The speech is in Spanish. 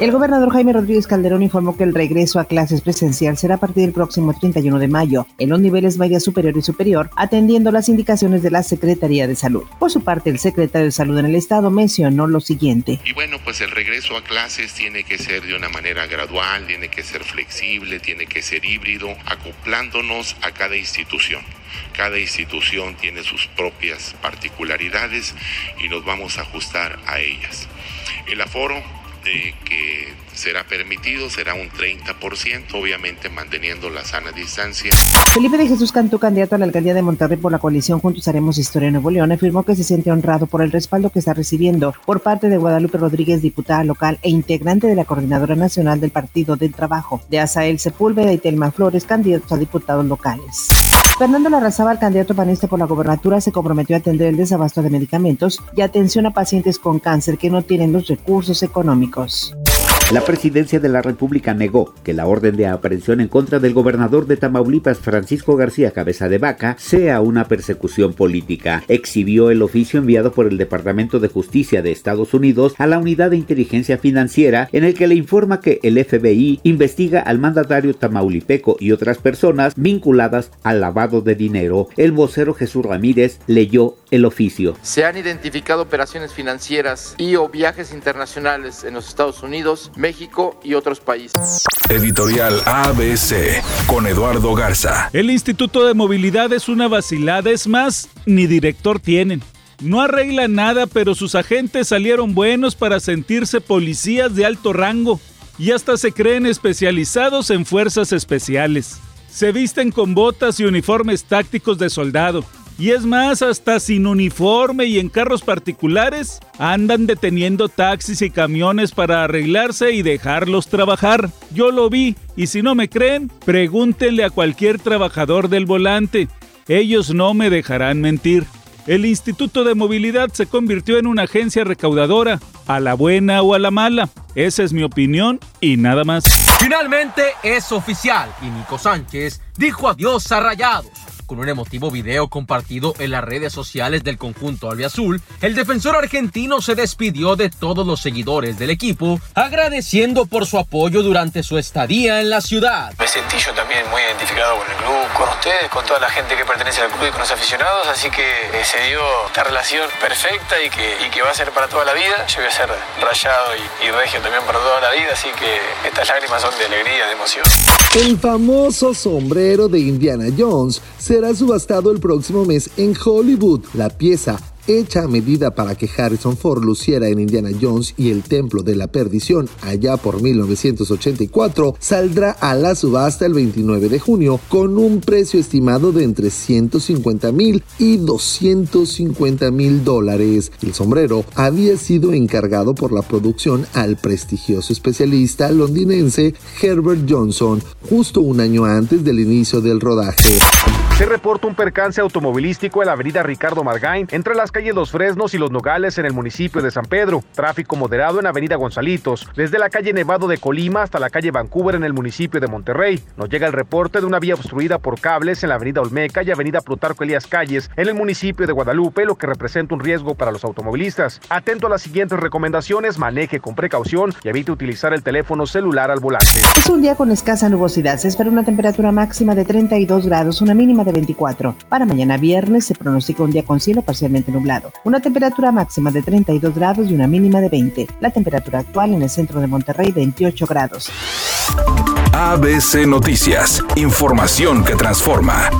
El gobernador Jaime Rodríguez Calderón informó que el regreso a clases presencial será a partir del próximo 31 de mayo en los niveles media superior y superior, atendiendo las indicaciones de la Secretaría de Salud. Por su parte, el secretario de Salud en el Estado mencionó lo siguiente. Y bueno, pues el regreso a clases tiene que ser de una manera gradual, tiene que ser flexible, tiene que ser híbrido, acoplándonos a cada institución. Cada institución tiene sus propias particularidades y nos vamos a ajustar a ellas. El aforo que será permitido será un 30%, obviamente manteniendo la sana distancia. Felipe de Jesús Cantú, candidato a la alcaldía de Monterrey por la coalición Juntos Haremos Historia Nuevo León, afirmó que se siente honrado por el respaldo que está recibiendo por parte de Guadalupe Rodríguez, diputada local e integrante de la Coordinadora Nacional del Partido del Trabajo, de Asael Sepúlveda y Telma Flores, candidatos a diputados locales. Fernando Larrazaba, candidato panista por la gobernatura, se comprometió a atender el desabasto de medicamentos y atención a pacientes con cáncer que no tienen los recursos económicos. La presidencia de la República negó que la orden de aprehensión en contra del gobernador de Tamaulipas, Francisco García Cabeza de Vaca, sea una persecución política. Exhibió el oficio enviado por el Departamento de Justicia de Estados Unidos a la Unidad de Inteligencia Financiera, en el que le informa que el FBI investiga al mandatario tamaulipeco y otras personas vinculadas al lavado de dinero. El vocero Jesús Ramírez leyó el oficio. Se han identificado operaciones financieras y o viajes internacionales en los Estados Unidos México y otros países. Editorial ABC con Eduardo Garza. El Instituto de Movilidad es una vacilada, es más, ni director tienen. No arregla nada, pero sus agentes salieron buenos para sentirse policías de alto rango y hasta se creen especializados en fuerzas especiales. Se visten con botas y uniformes tácticos de soldado y es más, hasta sin uniforme y en carros particulares, andan deteniendo taxis y camiones para arreglarse y dejarlos trabajar. Yo lo vi, y si no me creen, pregúntenle a cualquier trabajador del volante. Ellos no me dejarán mentir. El Instituto de Movilidad se convirtió en una agencia recaudadora, a la buena o a la mala. Esa es mi opinión y nada más. Finalmente es oficial y Nico Sánchez dijo adiós a Rayados con un emotivo video compartido en las redes sociales del conjunto albiazul, el defensor argentino se despidió de todos los seguidores del equipo, agradeciendo por su apoyo durante su estadía en la ciudad. Me sentí yo también muy identificado con el club, con ustedes, con toda la gente que pertenece al club y con los aficionados, así que eh, se dio esta relación perfecta y que, y que va a ser para toda la vida. Yo voy a ser rayado y, y regio también para toda la vida, así que estas lágrimas son de alegría, de emoción. El famoso sombrero de Indiana Jones será subastado el próximo mes en Hollywood. La pieza hecha a medida para que Harrison Ford luciera en Indiana Jones y el Templo de la Perdición allá por 1984, saldrá a la subasta el 29 de junio con un precio estimado de entre 150 mil y 250 mil dólares. El sombrero había sido encargado por la producción al prestigioso especialista londinense Herbert Johnson justo un año antes del inicio del rodaje. Se reporta un percance automovilístico en la avenida Ricardo Margain entre las calles Los Fresnos y Los Nogales en el municipio de San Pedro. Tráfico moderado en avenida Gonzalitos, desde la calle Nevado de Colima hasta la calle Vancouver en el municipio de Monterrey. Nos llega el reporte de una vía obstruida por cables en la avenida Olmeca y avenida Plutarco Elías Calles en el municipio de Guadalupe, lo que representa un riesgo para los automovilistas. Atento a las siguientes recomendaciones, maneje con precaución y evite utilizar el teléfono celular al volante. Es un día con escasa nubosidad. Se espera una temperatura máxima de 32 grados, una mínima de 24. Para mañana viernes se pronostica un día con cielo parcialmente una temperatura máxima de 32 grados y una mínima de 20. La temperatura actual en el centro de Monterrey 28 grados. ABC Noticias, información que transforma.